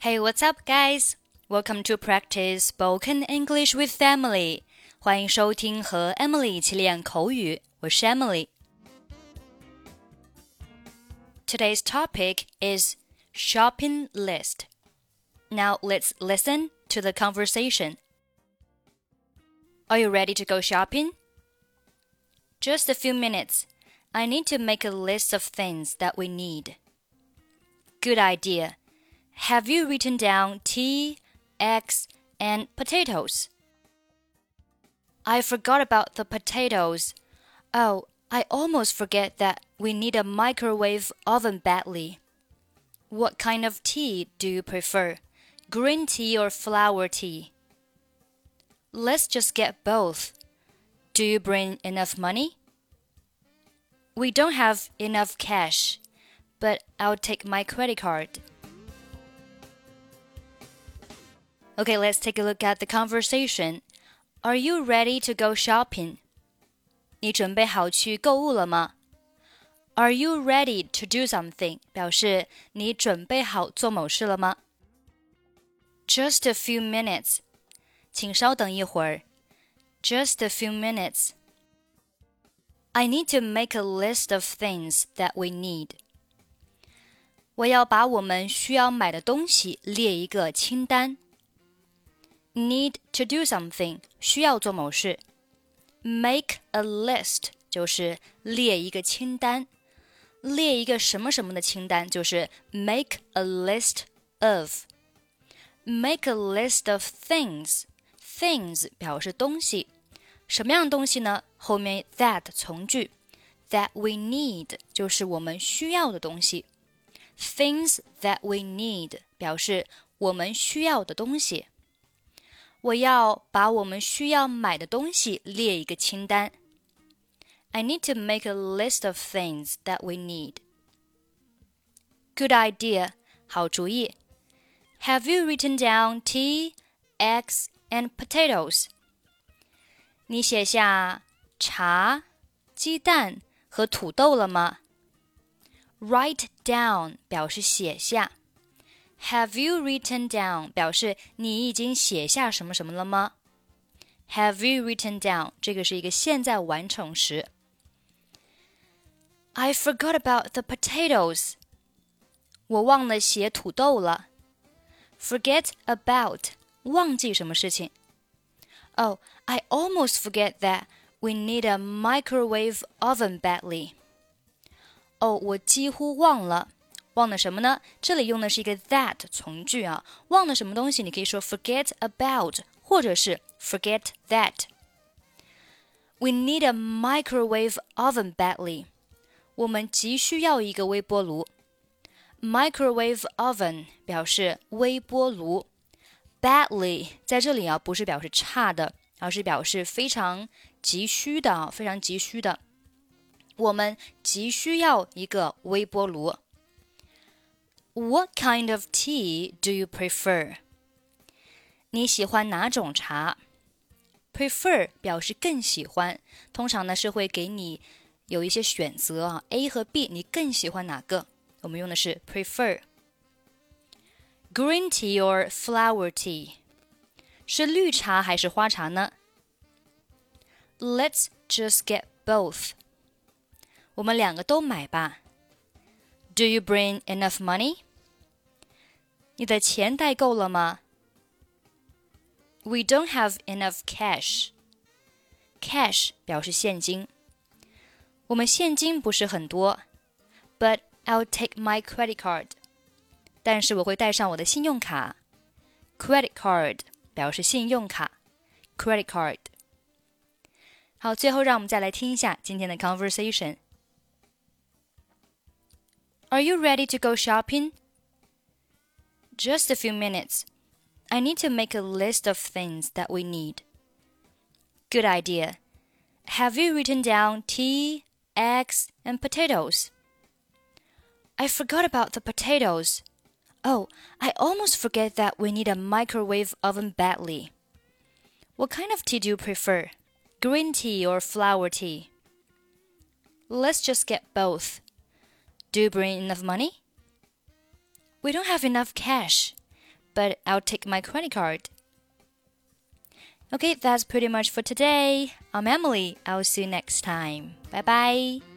Hey, what's up, guys? Welcome to practice spoken English with Emily. 欢迎收听和 Emily 一起练口语，我是 Emily。Today's topic is shopping list. Now let's listen to the conversation. Are you ready to go shopping? Just a few minutes. I need to make a list of things that we need. Good idea. Have you written down tea, eggs, and potatoes? I forgot about the potatoes. Oh, I almost forget that we need a microwave oven badly. What kind of tea do you prefer? Green tea or flower tea? Let's just get both. Do you bring enough money? We don't have enough cash, but I'll take my credit card. Okay, let's take a look at the conversation. Are you ready to go shopping? 你准备好去购物了吗？Are you ready to do something? 表示你准备好做某事了吗？Just a few minutes. 请稍等一会儿。Just a few minutes. I need to make a list of things that we need. 我要把我们需要买的东西列一个清单。 need to do something 需要做某事，make a list 就是列一个清单，列一个什么什么的清单就是 make a list of。make a list of things，things 表示东西，什么样的东西呢？后面 that 从句，that we need 就是我们需要的东西，things that we need 表示我们需要的东西。 我要把我们需要买的东西列一个清单。I need to make a list of things that we need. Good idea. 好主意。Have you written down tea, eggs, and potatoes? 你写下茶、鸡蛋和土豆了吗？Write down 表示写下。 Have you written down 表示你已经写下什么什么了吗？Have you written down 这个是一个现在完成时。I forgot about the potatoes。我忘了写土豆了。Forget about 忘记什么事情？Oh, I almost forget that we need a microwave oven badly. 哦，我几乎忘了。 忘了什么呢？这里用的是一个 that 从句啊。忘了什么东西？你可以说 forget about，或者是 forget that。We need a microwave oven badly。我们急需要一个微波炉。Microwave oven 表示微波炉。Badly 在这里啊，不是表示差的，而是表示非常急需的啊，非常急需的。我们急需要一个微波炉。What kind of tea do you prefer? 你喜欢哪种茶？Prefer 表示更喜欢，通常呢是会给你有一些选择啊，A 和 B，你更喜欢哪个？我们用的是 prefer。Green tea or flower tea？是绿茶还是花茶呢？Let's just get both。我们两个都买吧。Do you bring enough money? 你的钱带够了吗？We don't have enough cash. Cash 表示现金。我们现金不是很多，But I'll take my credit card. 但是我会带上我的信用卡。Credit card 表示信用卡。Credit card。好，最后让我们再来听一下今天的 conversation。Are you ready to go shopping? Just a few minutes. I need to make a list of things that we need. Good idea. Have you written down tea, eggs, and potatoes? I forgot about the potatoes. Oh, I almost forget that we need a microwave oven badly. What kind of tea do you prefer? Green tea or flower tea? Let's just get both. Do you bring enough money? We don't have enough cash, but I'll take my credit card. Okay, that's pretty much for today. I'm Emily. I'll see you next time. Bye bye.